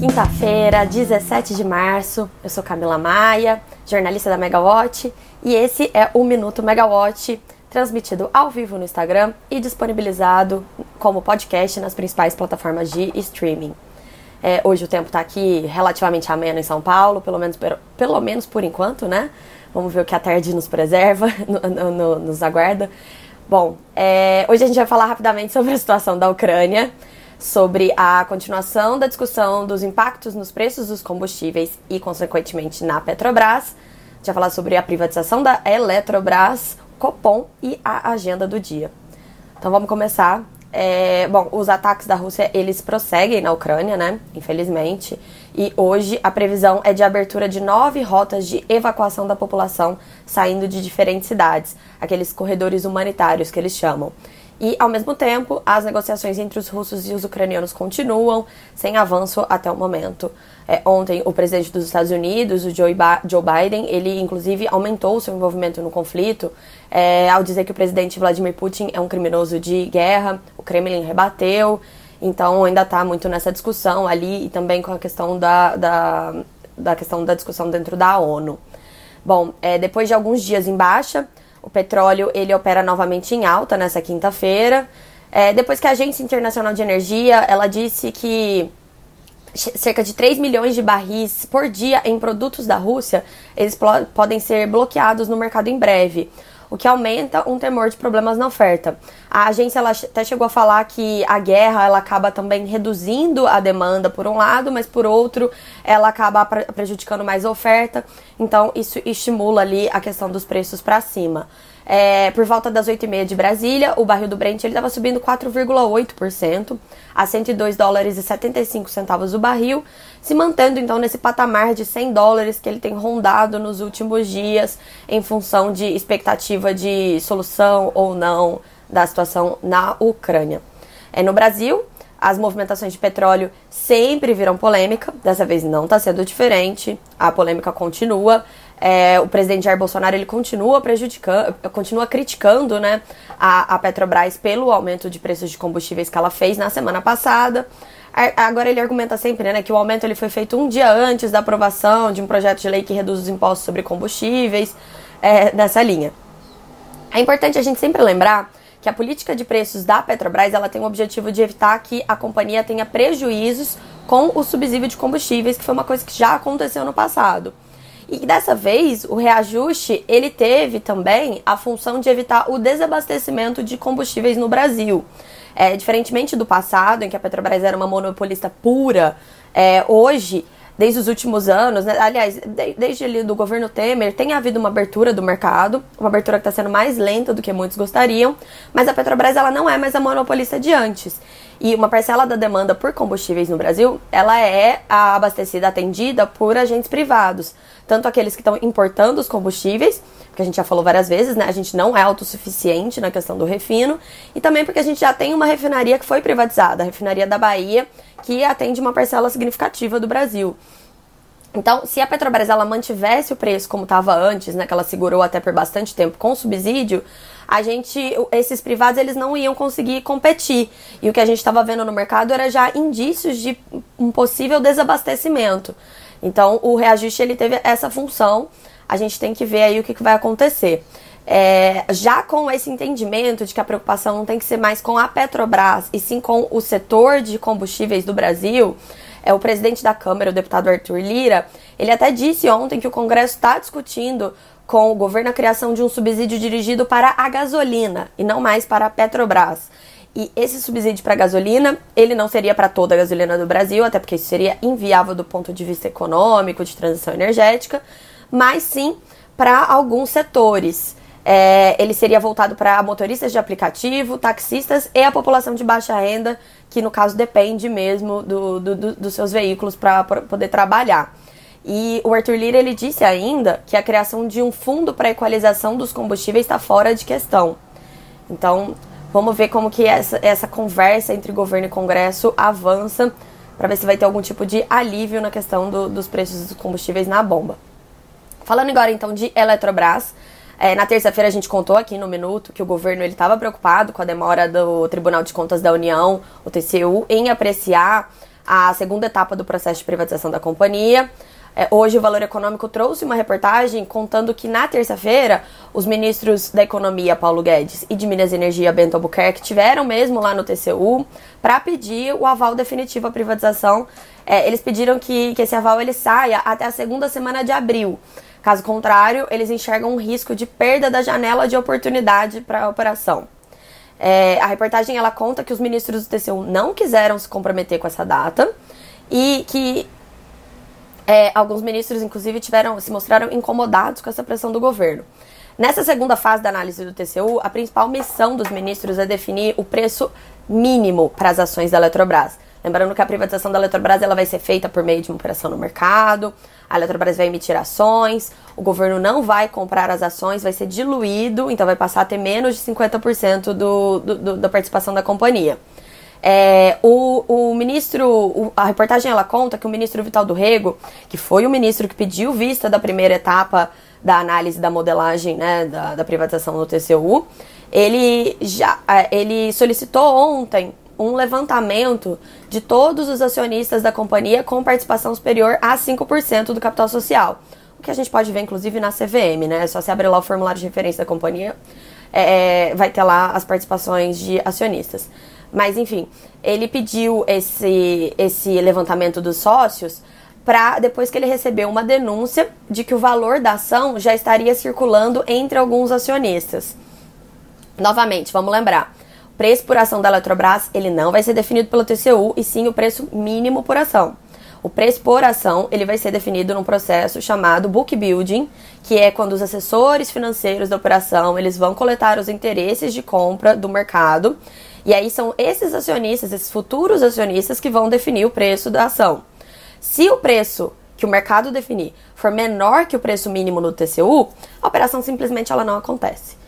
Quinta-feira, 17 de março, eu sou Camila Maia, jornalista da Megawatt, e esse é o Minuto Megawatt, transmitido ao vivo no Instagram e disponibilizado como podcast nas principais plataformas de streaming. É, hoje o tempo está aqui relativamente ameno em São Paulo, pelo menos, pelo menos por enquanto, né? Vamos ver o que a tarde nos preserva, no, no, nos aguarda. Bom, é, hoje a gente vai falar rapidamente sobre a situação da Ucrânia, sobre a continuação da discussão dos impactos nos preços dos combustíveis e, consequentemente, na Petrobras. A gente vai falar sobre a privatização da Eletrobras, Copom e a agenda do dia. Então vamos começar. É, bom, os ataques da Rússia eles prosseguem na Ucrânia, né? Infelizmente. E hoje a previsão é de abertura de nove rotas de evacuação da população saindo de diferentes cidades, aqueles corredores humanitários que eles chamam. E, ao mesmo tempo, as negociações entre os russos e os ucranianos continuam, sem avanço até o momento. É, ontem, o presidente dos Estados Unidos, o Joe, ba Joe Biden, ele inclusive aumentou seu envolvimento no conflito é, ao dizer que o presidente Vladimir Putin é um criminoso de guerra. O Kremlin rebateu, então ainda está muito nessa discussão ali e também com a questão da, da, da questão da discussão dentro da ONU. Bom, é, depois de alguns dias em baixa, o petróleo ele opera novamente em alta nessa quinta-feira. É, depois que a Agência Internacional de Energia ela disse que cerca de 3 milhões de barris por dia em produtos da Rússia eles podem ser bloqueados no mercado em breve o que aumenta um temor de problemas na oferta. A agência ela até chegou a falar que a guerra ela acaba também reduzindo a demanda por um lado, mas por outro ela acaba prejudicando mais a oferta. Então isso estimula ali a questão dos preços para cima. É, por volta das 8h30 de Brasília, o barril do Brent estava subindo 4,8% a 102 dólares e 75 centavos o barril, se mantendo então nesse patamar de 100 dólares que ele tem rondado nos últimos dias em função de expectativa de solução ou não da situação na Ucrânia. É, no Brasil, as movimentações de petróleo sempre viram polêmica, dessa vez não está sendo diferente, a polêmica continua. É, o presidente Jair Bolsonaro ele continua prejudicando, continua criticando né, a, a Petrobras pelo aumento de preços de combustíveis que ela fez na semana passada. Agora ele argumenta sempre né, que o aumento ele foi feito um dia antes da aprovação de um projeto de lei que reduz os impostos sobre combustíveis, é, nessa linha. É importante a gente sempre lembrar que a política de preços da Petrobras ela tem o objetivo de evitar que a companhia tenha prejuízos com o subsídio de combustíveis, que foi uma coisa que já aconteceu no passado. E dessa vez, o reajuste, ele teve também a função de evitar o desabastecimento de combustíveis no Brasil. É, diferentemente do passado, em que a Petrobras era uma monopolista pura, é, hoje desde os últimos anos, né? aliás, de, desde ali do governo Temer, tem havido uma abertura do mercado, uma abertura que está sendo mais lenta do que muitos gostariam, mas a Petrobras ela não é mais a monopolista de antes. E uma parcela da demanda por combustíveis no Brasil, ela é abastecida, atendida por agentes privados, tanto aqueles que estão importando os combustíveis, porque a gente já falou várias vezes, né? A gente não é autossuficiente na questão do refino, e também porque a gente já tem uma refinaria que foi privatizada, a refinaria da Bahia, que atende uma parcela significativa do Brasil. Então, se a Petrobras ela mantivesse o preço como estava antes, né, que ela segurou até por bastante tempo com subsídio, a gente, esses privados eles não iam conseguir competir. E o que a gente estava vendo no mercado era já indícios de um possível desabastecimento. Então, o reajuste ele teve essa função. A gente tem que ver aí o que, que vai acontecer. É, já com esse entendimento de que a preocupação não tem que ser mais com a Petrobras e sim com o setor de combustíveis do Brasil, é o presidente da Câmara, o deputado Arthur Lira, ele até disse ontem que o Congresso está discutindo com o governo a criação de um subsídio dirigido para a gasolina e não mais para a Petrobras. E esse subsídio para gasolina, ele não seria para toda a gasolina do Brasil, até porque isso seria inviável do ponto de vista econômico, de transição energética, mas sim para alguns setores. É, ele seria voltado para motoristas de aplicativo, taxistas e a população de baixa renda, que no caso depende mesmo do, do, do, dos seus veículos para poder trabalhar. E o Arthur Lira ele disse ainda que a criação de um fundo para equalização dos combustíveis está fora de questão. Então, vamos ver como que essa, essa conversa entre governo e Congresso avança para ver se vai ter algum tipo de alívio na questão do, dos preços dos combustíveis na bomba. Falando agora então de Eletrobras, é, na terça-feira a gente contou aqui no Minuto que o governo estava preocupado com a demora do Tribunal de Contas da União, o TCU, em apreciar a segunda etapa do processo de privatização da companhia. É, hoje o Valor Econômico trouxe uma reportagem contando que na terça-feira os ministros da Economia, Paulo Guedes, e de Minas e Energia, Bento Albuquerque, tiveram mesmo lá no TCU para pedir o aval definitivo à privatização. É, eles pediram que, que esse aval ele saia até a segunda semana de abril. Caso contrário, eles enxergam um risco de perda da janela de oportunidade para a operação. É, a reportagem ela conta que os ministros do TCU não quiseram se comprometer com essa data e que é, alguns ministros, inclusive, tiveram, se mostraram incomodados com essa pressão do governo. Nessa segunda fase da análise do TCU, a principal missão dos ministros é definir o preço mínimo para as ações da Eletrobras. Lembrando que a privatização da Eletrobras ela vai ser feita por meio de uma operação no mercado, a Eletrobras vai emitir ações, o governo não vai comprar as ações, vai ser diluído, então vai passar a ter menos de 50% do, do, do, da participação da companhia. É, o, o ministro, o, a reportagem ela conta que o ministro Vital do Rego, que foi o ministro que pediu vista da primeira etapa da análise da modelagem né, da, da privatização no TCU, ele já é, ele solicitou ontem um levantamento de todos os acionistas da companhia com participação superior a 5% do capital social. O que a gente pode ver, inclusive, na CVM, né? É só se abrir lá o formulário de referência da companhia, é, vai ter lá as participações de acionistas. Mas enfim, ele pediu esse, esse levantamento dos sócios para depois que ele recebeu uma denúncia de que o valor da ação já estaria circulando entre alguns acionistas. Novamente, vamos lembrar. O preço por ação da Eletrobras, ele não vai ser definido pelo TCU, e sim o preço mínimo por ação. O preço por ação, ele vai ser definido num processo chamado book building, que é quando os assessores financeiros da operação, eles vão coletar os interesses de compra do mercado e aí são esses acionistas, esses futuros acionistas, que vão definir o preço da ação. Se o preço que o mercado definir for menor que o preço mínimo no TCU, a operação simplesmente ela não acontece.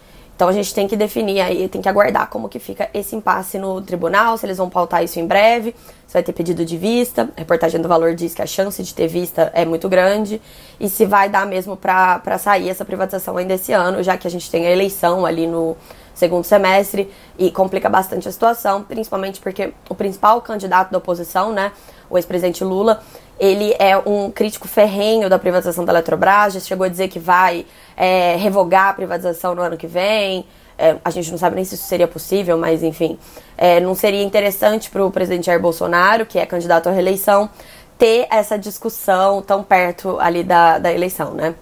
Então a gente tem que definir aí, tem que aguardar como que fica esse impasse no tribunal, se eles vão pautar isso em breve, se vai ter pedido de vista. A reportagem do Valor diz que a chance de ter vista é muito grande e se vai dar mesmo para sair essa privatização ainda esse ano, já que a gente tem a eleição ali no segundo semestre e complica bastante a situação, principalmente porque o principal candidato da oposição, né, o ex-presidente Lula, ele é um crítico ferrenho da privatização da Eletrobras, já chegou a dizer que vai é, revogar a privatização no ano que vem. É, a gente não sabe nem se isso seria possível, mas enfim, é, não seria interessante para o presidente Jair Bolsonaro, que é candidato à reeleição, ter essa discussão tão perto ali da, da eleição, né?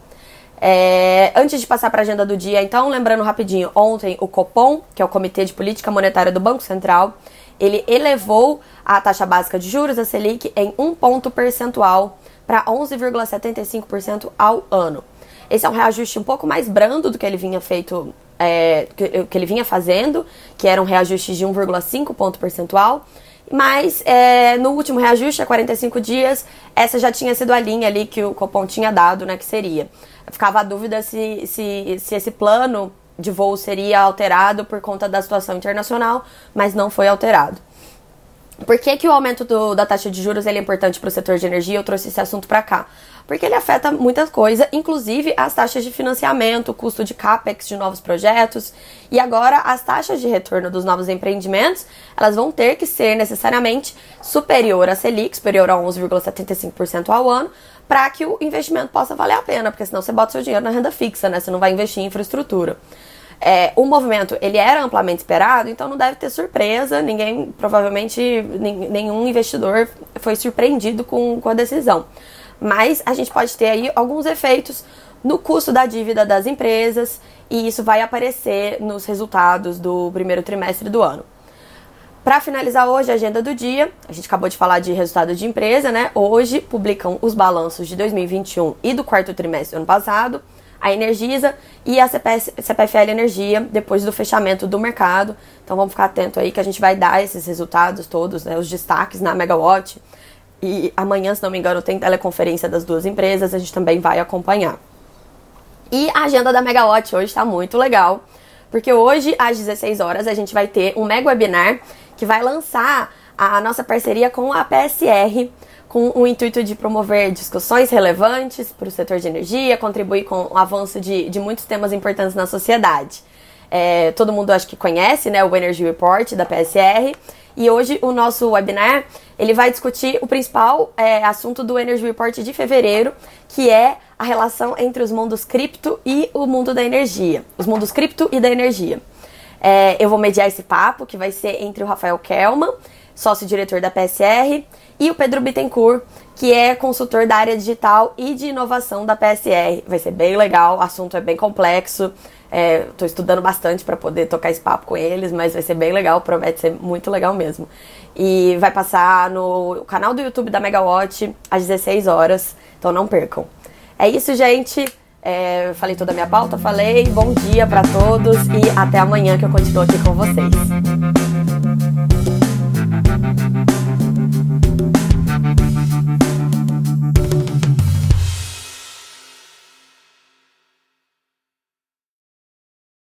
É, antes de passar para a agenda do dia, então, lembrando rapidinho, ontem o Copom, que é o Comitê de Política Monetária do Banco Central, ele elevou a taxa básica de juros, a Selic, em um ponto percentual para 11,75% ao ano. Esse é um reajuste um pouco mais brando do que ele vinha feito, é, que, que ele vinha fazendo, que era um reajuste de 1,5 ponto percentual. Mas é, no último reajuste, a 45 dias, essa já tinha sido a linha ali que o Copom tinha dado, né, que seria ficava a dúvida se, se, se esse plano de voo seria alterado por conta da situação internacional, mas não foi alterado. Por que, que o aumento do, da taxa de juros é importante para o setor de energia? Eu trouxe esse assunto para cá. Porque ele afeta muita coisa, inclusive as taxas de financiamento, o custo de capex de novos projetos. E agora as taxas de retorno dos novos empreendimentos, elas vão ter que ser necessariamente superior à Selic, superior a 11,75% ao ano, para que o investimento possa valer a pena, porque senão você bota seu dinheiro na renda fixa, né? Você não vai investir em infraestrutura. É, o movimento ele era amplamente esperado, então não deve ter surpresa. Ninguém, provavelmente, nenhum investidor foi surpreendido com, com a decisão. Mas a gente pode ter aí alguns efeitos no custo da dívida das empresas e isso vai aparecer nos resultados do primeiro trimestre do ano. Para finalizar hoje a agenda do dia, a gente acabou de falar de resultado de empresa, né? Hoje publicam os balanços de 2021 e do quarto trimestre do ano passado, a Energisa e a CPFL Energia, depois do fechamento do mercado. Então vamos ficar atento aí que a gente vai dar esses resultados todos, né? Os destaques na Megawatt. E amanhã, se não me engano, tem teleconferência das duas empresas, a gente também vai acompanhar. E a agenda da Megawatt hoje está muito legal, porque hoje, às 16 horas, a gente vai ter um mega webinar que vai lançar a nossa parceria com a PSR, com o intuito de promover discussões relevantes para o setor de energia, contribuir com o avanço de, de muitos temas importantes na sociedade. É, todo mundo acho que conhece né, o Energy Report da PSR. E hoje o nosso webinar ele vai discutir o principal é, assunto do Energy Report de fevereiro, que é a relação entre os mundos cripto e o mundo da energia. Os mundos cripto e da energia. É, eu vou mediar esse papo, que vai ser entre o Rafael Kelman, sócio-diretor da PSR, e o Pedro Bittencourt, que é consultor da área digital e de inovação da PSR. Vai ser bem legal, o assunto é bem complexo. Estou é, estudando bastante para poder tocar esse papo com eles, mas vai ser bem legal, promete ser muito legal mesmo. E vai passar no canal do YouTube da Megawatt às 16 horas, então não percam. É isso, gente. É, falei toda a minha pauta, falei. Bom dia para todos e até amanhã que eu continuo aqui com vocês.